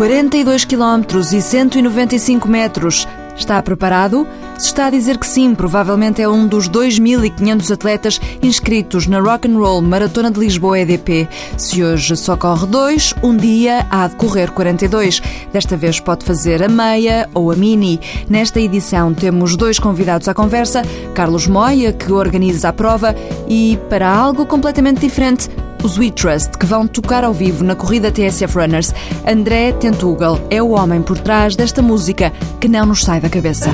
42 km e 195 metros. Está preparado? Se está a dizer que sim, provavelmente é um dos 2.500 atletas inscritos na Rock and Roll Maratona de Lisboa EDP. Se hoje só corre dois, um dia há de correr 42. Desta vez pode fazer a meia ou a mini. Nesta edição temos dois convidados à conversa: Carlos Moia, que organiza a prova, e para algo completamente diferente, os We Trust, que vão tocar ao vivo na corrida TSF Runners. André Tentugal é o homem por trás desta música que não nos sai da cabeça.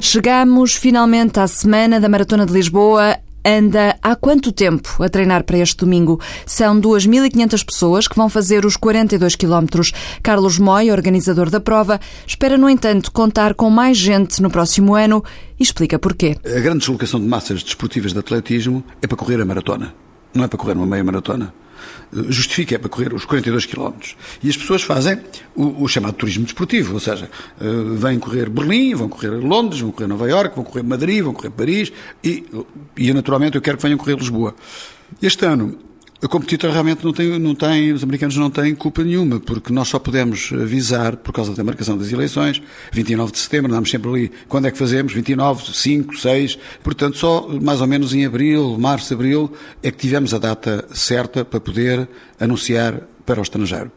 Chegamos finalmente à semana da Maratona de Lisboa anda há quanto tempo a treinar para este domingo? São 2.500 pessoas que vão fazer os 42 quilómetros. Carlos Moy, organizador da prova, espera, no entanto, contar com mais gente no próximo ano e explica porquê. A grande deslocação de massas desportivas de atletismo é para correr a maratona, não é para correr uma meia maratona justifica é para correr os 42 km. E as pessoas fazem o, o, chamado turismo desportivo, ou seja, eh, vêm correr Berlim, vão correr Londres, vão correr Nova Iorque, vão correr Madrid, vão correr Paris e, e naturalmente eu quero que venham correr Lisboa. Este ano a competidor realmente não tem, não tem, os americanos não têm culpa nenhuma, porque nós só podemos avisar, por causa da marcação das eleições, 29 de setembro, andamos sempre ali, quando é que fazemos? 29, 5, 6, portanto só mais ou menos em abril, março, abril, é que tivemos a data certa para poder anunciar para o estrangeiro.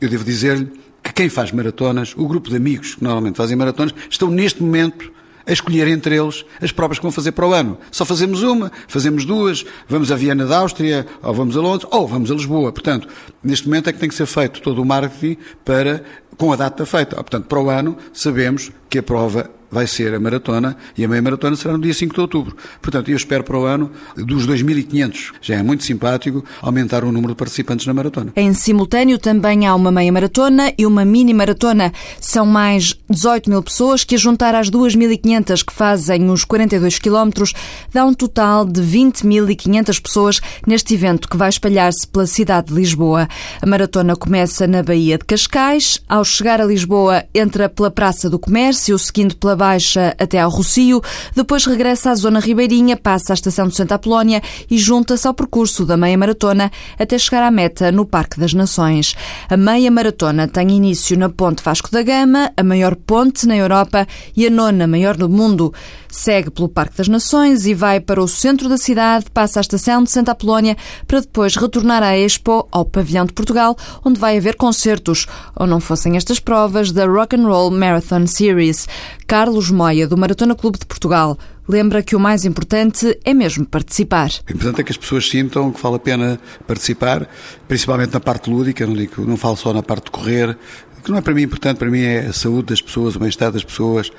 Eu devo dizer-lhe que quem faz maratonas, o grupo de amigos que normalmente fazem maratonas, estão neste momento a escolher entre eles as provas que vão fazer para o ano. Só fazemos uma, fazemos duas, vamos a Viena da Áustria, ou vamos a Londres, ou vamos a Lisboa. Portanto, neste momento é que tem que ser feito todo o marketing para, com a data feita. Portanto, para o ano, sabemos que a prova vai ser a maratona e a meia maratona será no dia 5 de outubro. Portanto, eu espero para o ano dos 2.500, já é muito simpático, aumentar o número de participantes na maratona. Em simultâneo também há uma meia maratona e uma mini maratona. São mais 18 mil pessoas que, a juntar às 2.500 que fazem os 42 quilómetros, dá um total de 20.500 pessoas neste evento que vai espalhar-se pela cidade de Lisboa. A maratona começa na Baía de Cascais. Ao chegar a Lisboa, entra pela Praça do Comércio, seguindo pela Baixa até ao Rocio, depois regressa à zona ribeirinha, passa à estação de Santa Apolónia e junta-se ao percurso da meia maratona até chegar à meta no Parque das Nações. A meia maratona tem início na Ponte Vasco da Gama, a maior ponte na Europa e a nona maior do mundo. Segue pelo Parque das Nações e vai para o centro da cidade, passa à estação de Santa Apolónia para depois retornar à Expo, ao Pavilhão de Portugal, onde vai haver concertos, ou não fossem estas provas, da Rock and Roll Marathon Series. Carlos Moia, do Maratona Clube de Portugal, lembra que o mais importante é mesmo participar. O importante é que as pessoas sintam que vale a pena participar, principalmente na parte lúdica, não, digo, não falo só na parte de correr, que não é para mim importante, para mim é a saúde das pessoas, o bem-estar das pessoas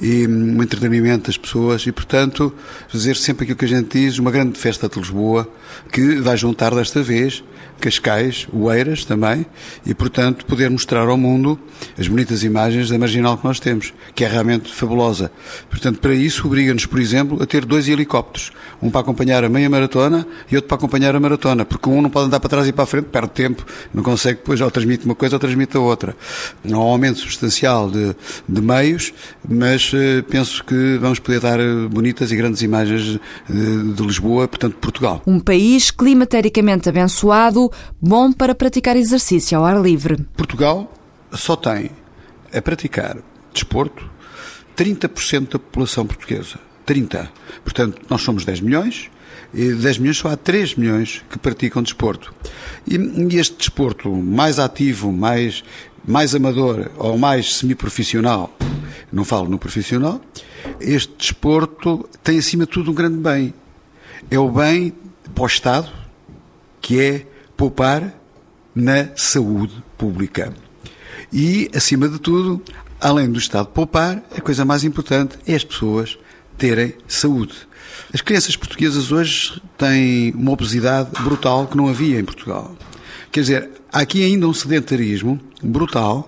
e hum, o entretenimento das pessoas e, portanto, fazer sempre aquilo que a gente diz, uma grande festa de Lisboa que vai juntar desta vez Cascais, Oeiras também, e portanto poder mostrar ao mundo as bonitas imagens da marginal que nós temos, que é realmente fabulosa. Portanto, para isso obriga-nos, por exemplo, a ter dois helicópteros, um para acompanhar a meia maratona e outro para acompanhar a maratona, porque um não pode andar para trás e para a frente, perde tempo, não consegue depois, ou transmite uma coisa ou transmite a outra. Há um aumento substancial de, de meios, mas uh, penso que vamos poder dar eh, bonitas e grandes imagens de, eh, de Lisboa, portanto, Portugal. Um país climatericamente abençoado, bom para praticar exercício ao ar livre. Portugal só tem a praticar desporto 30% da população portuguesa. 30. Portanto, nós somos 10 milhões, e 10 milhões só há 3 milhões que praticam desporto. E, este desporto mais ativo, mais, mais amador ou mais semiprofissional, não falo no profissional, este desporto tem acima de tudo um grande bem. É o bem para o Estado, que é poupar na saúde pública. E, acima de tudo, além do Estado poupar, a coisa mais importante é as pessoas terem saúde. As crianças portuguesas hoje têm uma obesidade brutal que não havia em Portugal. Quer dizer, há aqui ainda um sedentarismo brutal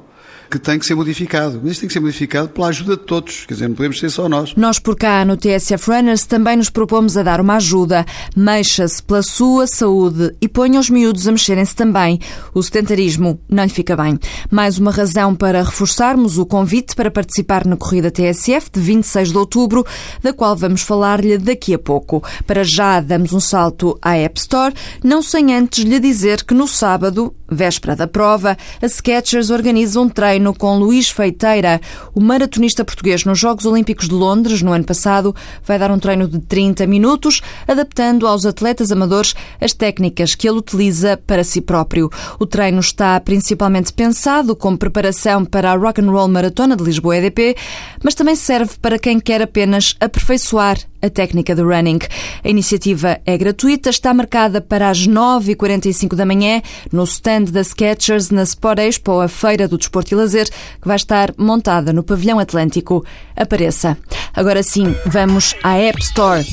que tem que ser modificado. Mas isto tem que ser modificado pela ajuda de todos, quer dizer, não podemos ser só nós. Nós por cá no TSF Runners também nos propomos a dar uma ajuda. Mexa-se pela sua saúde e ponha os miúdos a mexerem-se também. O sedentarismo não lhe fica bem. Mais uma razão para reforçarmos o convite para participar na corrida TSF de 26 de outubro, da qual vamos falar-lhe daqui a pouco. Para já damos um salto à App Store, não sem antes lhe dizer que no sábado, véspera da prova, a Skechers organiza um treino com Luís Feiteira, o maratonista português nos Jogos Olímpicos de Londres no ano passado, vai dar um treino de 30 minutos, adaptando aos atletas amadores as técnicas que ele utiliza para si próprio. O treino está principalmente pensado como preparação para a Rock and Roll Maratona de Lisboa EDP, mas também serve para quem quer apenas aperfeiçoar a técnica do running. A iniciativa é gratuita, está marcada para as 9h45 da manhã no stand da Skechers na Sport Expo, a Feira do Desporto e Lazer, que vai estar montada no Pavilhão Atlântico. Apareça. Agora sim, vamos à App Store.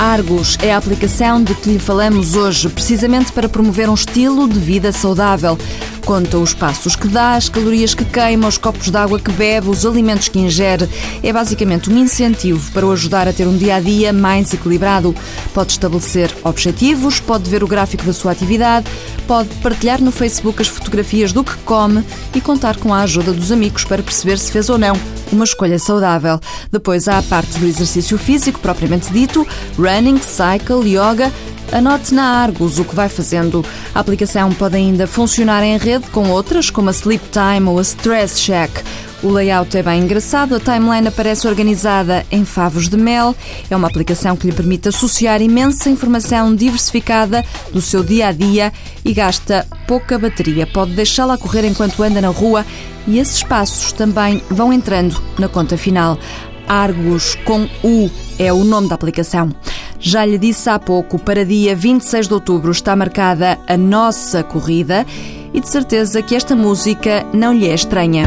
Argos é a aplicação de que lhe falamos hoje, precisamente para promover um estilo de vida saudável. Conta os passos que dá, as calorias que queima, os copos de água que bebe, os alimentos que ingere. É basicamente um incentivo para o ajudar a ter um dia a dia mais equilibrado. Pode estabelecer objetivos, pode ver o gráfico da sua atividade, pode partilhar no Facebook as fotografias do que come e contar com a ajuda dos amigos para perceber se fez ou não uma escolha saudável. Depois há a parte do exercício físico propriamente dito, running, cycle, yoga. Anote na Argos o que vai fazendo. A aplicação pode ainda funcionar em rede com outras, como a Sleep Time ou a Stress Check. O layout é bem engraçado, a timeline aparece organizada em favos de mel. É uma aplicação que lhe permite associar imensa informação diversificada do seu dia a dia e gasta pouca bateria. Pode deixá-la correr enquanto anda na rua e esses passos também vão entrando na conta final. Argos com U é o nome da aplicação. Já lhe disse há pouco, para dia 26 de outubro está marcada a nossa corrida e de certeza que esta música não lhe é estranha.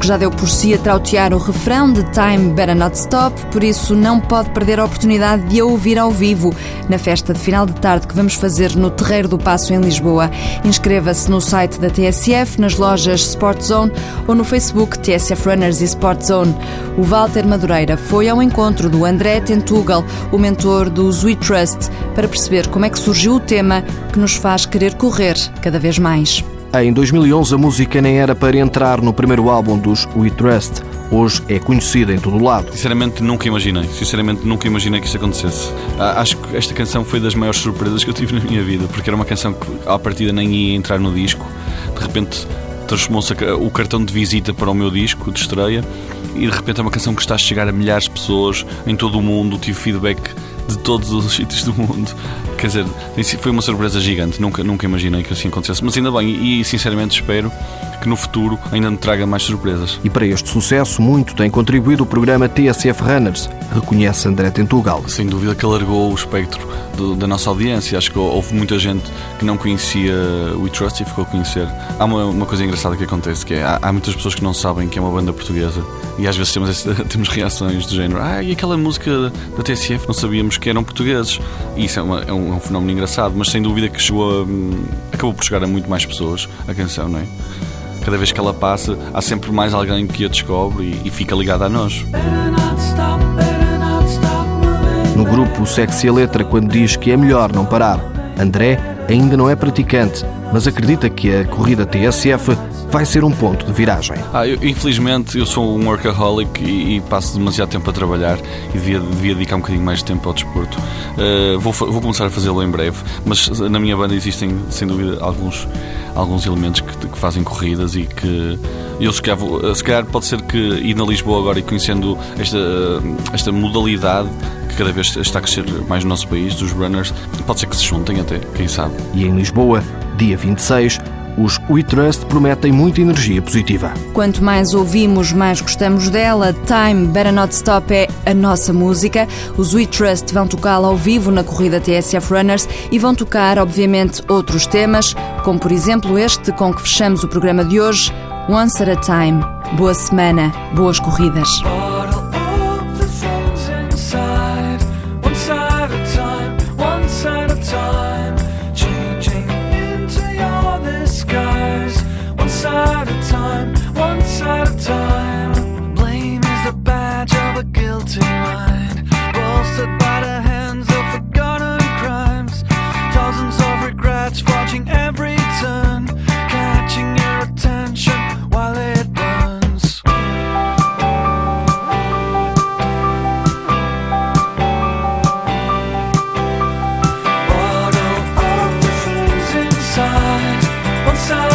Que já deu por si a trautear o refrão de Time Better Not Stop, por isso não pode perder a oportunidade de a ouvir ao vivo na festa de final de tarde que vamos fazer no Terreiro do Passo em Lisboa. Inscreva-se no site da TSF, nas lojas Sport Zone ou no Facebook TSF Runners e Sport Zone. O Walter Madureira foi ao encontro do André Tentugal, o mentor do We Trust, para perceber como é que surgiu o tema que nos faz querer correr cada vez mais. Em 2011, a música nem era para entrar no primeiro álbum dos We Trust. Hoje é conhecida em todo o lado. Sinceramente, nunca imaginei. Sinceramente, nunca imaginei que isso acontecesse. Ah, acho que esta canção foi das maiores surpresas que eu tive na minha vida, porque era uma canção que, à partida, nem ia entrar no disco. De repente, transformou-se o cartão de visita para o meu disco de estreia e de repente é uma canção que está a chegar a milhares de pessoas em todo o mundo. Tive feedback de todos os sítios do mundo. Quer dizer, foi uma surpresa gigante. Nunca, nunca imaginei que assim acontecesse. Mas ainda bem, e sinceramente espero que no futuro ainda me traga mais surpresas. E para este sucesso, muito tem contribuído o programa TSF Runners, reconhece André Tentugal. Sem dúvida que alargou o espectro do, da nossa audiência. Acho que houve muita gente que não conhecia o We Trust e ficou a conhecer. Há uma, uma coisa engraçada que acontece, que é, há, há, muitas pessoas que não sabem que é uma banda portuguesa e às vezes temos, temos reações do género ah, e aquela música da TSF não sabíamos que eram portugueses. E isso é, uma, é, um, é um, fenómeno engraçado, mas sem dúvida que chegou a, hum, acabou por chegar a muito mais pessoas a canção, não é? Cada vez que ela passa, há sempre mais alguém que a descobre e, e fica ligado a nós. No grupo Sexy a Letra, quando diz que é melhor não parar, André ainda não é praticante, mas acredita que a corrida TSF vai ser um ponto de viragem. Ah, eu, infelizmente, eu sou um workaholic e, e, passo demasiado tempo a trabalhar e devia, devia, dedicar um bocadinho mais de tempo ao desporto. Uh, vou, vou, começar a fazê-lo em breve, mas na minha banda existem, sem dúvida, alguns, alguns elementos que, que fazem corridas e que eu se calhar, vou, se calhar pode ser que ir na Lisboa agora e conhecendo esta, esta modalidade que cada vez está a crescer mais no nosso país, dos runners, pode ser que se juntem até, quem sabe. E em Lisboa, dia 26, os We Trust prometem muita energia positiva. Quanto mais ouvimos, mais gostamos dela. Time Better Not Stop é a nossa música. Os We Trust vão tocá-la ao vivo na corrida TSF Runners e vão tocar, obviamente, outros temas, como por exemplo este com que fechamos o programa de hoje, Once at a Time. Boa semana, boas corridas. guilty mind, bolstered by the hands of forgotten crimes, dozens of regrets watching every turn, catching your attention while it burns. Bottle of the things inside, one side.